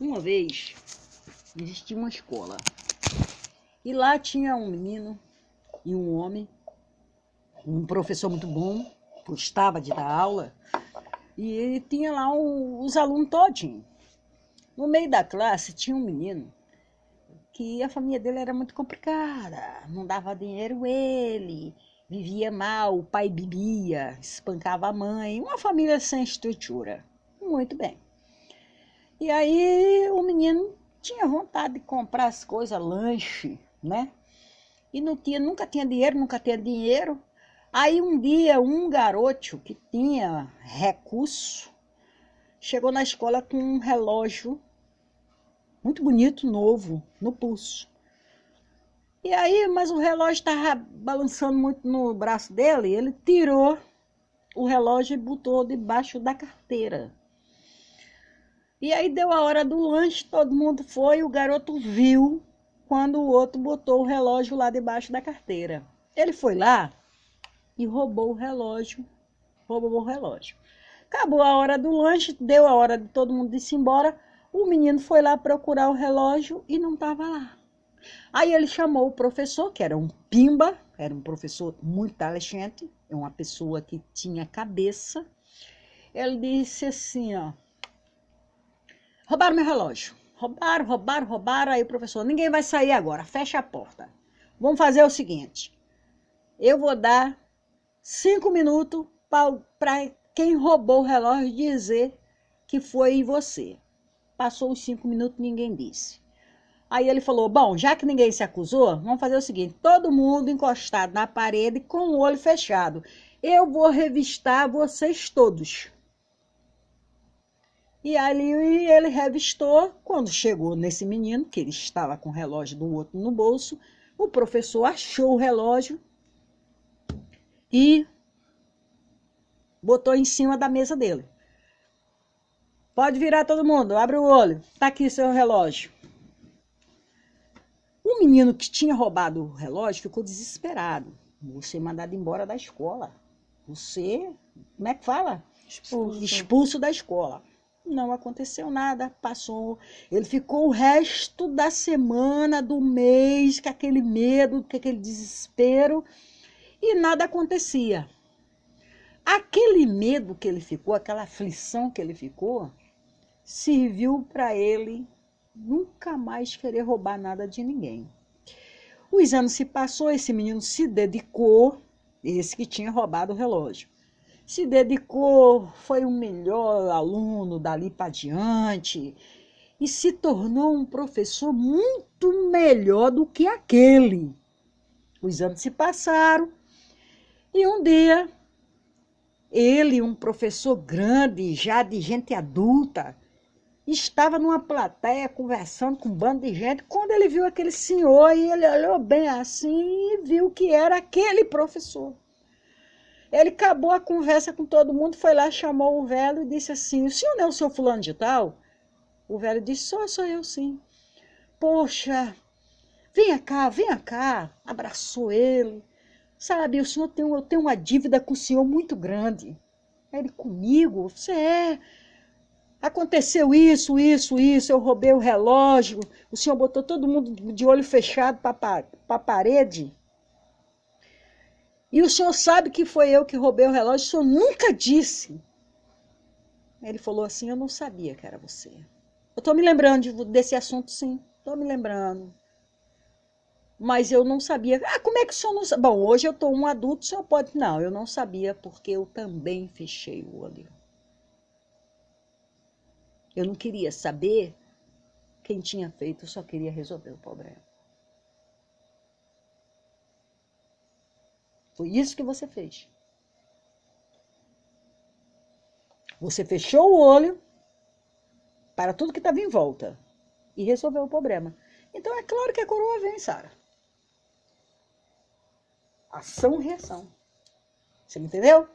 Uma vez existia uma escola e lá tinha um menino e um homem, um professor muito bom, gostava de dar aula, e ele tinha lá os alunos todinhos. No meio da classe tinha um menino que a família dele era muito complicada, não dava dinheiro ele, vivia mal, o pai bebia, espancava a mãe, uma família sem estrutura. Muito bem. E aí o menino tinha vontade de comprar as coisas, lanche, né? E não tinha, nunca tinha dinheiro, nunca tinha dinheiro. Aí um dia um garoto que tinha recurso chegou na escola com um relógio muito bonito, novo, no pulso. E aí, mas o relógio estava balançando muito no braço dele, ele tirou o relógio e botou debaixo da carteira. E aí deu a hora do lanche, todo mundo foi, o garoto viu quando o outro botou o relógio lá debaixo da carteira. Ele foi lá e roubou o relógio, roubou o relógio. Acabou a hora do lanche, deu a hora de todo mundo ir embora. O menino foi lá procurar o relógio e não estava lá. Aí ele chamou o professor, que era um pimba, era um professor muito inteligente, é uma pessoa que tinha cabeça. Ele disse assim, ó, Roubaram meu relógio. Roubaram, roubaram, roubaram. Aí o professor, ninguém vai sair agora, fecha a porta. Vamos fazer o seguinte: eu vou dar cinco minutos para quem roubou o relógio dizer que foi você. Passou os cinco minutos, ninguém disse. Aí ele falou: Bom, já que ninguém se acusou, vamos fazer o seguinte: todo mundo encostado na parede com o olho fechado. Eu vou revistar vocês todos. E ali ele revistou. Quando chegou nesse menino, que ele estava com o relógio do outro no bolso, o professor achou o relógio e botou em cima da mesa dele. Pode virar todo mundo, abre o olho. Tá aqui seu relógio. O menino que tinha roubado o relógio ficou desesperado. Você é mandado embora da escola. Você, como é que fala? Expulso. Expulso da escola. Não aconteceu nada, passou. Ele ficou o resto da semana, do mês, com aquele medo, com aquele desespero, e nada acontecia. Aquele medo que ele ficou, aquela aflição que ele ficou, serviu para ele nunca mais querer roubar nada de ninguém. Os anos se passou, esse menino se dedicou, esse que tinha roubado o relógio se dedicou, foi o melhor aluno dali para diante e se tornou um professor muito melhor do que aquele. Os anos se passaram e um dia ele, um professor grande, já de gente adulta, estava numa plateia conversando com um bando de gente. Quando ele viu aquele senhor, e ele olhou bem assim e viu que era aquele professor. Ele acabou a conversa com todo mundo, foi lá, chamou o velho e disse assim: O senhor não é o seu fulano de tal? O velho disse: Sou, sou eu sim. Poxa, venha cá, venha cá. Abraçou ele. Sabe, o senhor tem, eu tenho uma dívida com o senhor muito grande. Ele comigo? Você é. Aconteceu isso, isso, isso. Eu roubei o relógio. O senhor botou todo mundo de olho fechado para a parede. E o senhor sabe que foi eu que roubei o relógio, o senhor nunca disse. Ele falou assim: Eu não sabia que era você. Eu estou me lembrando desse assunto, sim. Estou me lembrando. Mas eu não sabia. Ah, como é que o senhor não sabe? Bom, hoje eu estou um adulto, o senhor pode. Não, eu não sabia porque eu também fechei o olho. Eu não queria saber quem tinha feito, eu só queria resolver o problema. Foi isso que você fez. Você fechou o olho para tudo que estava em volta e resolveu o problema. Então é claro que a coroa vem, Sara. Ação reação. Você me entendeu?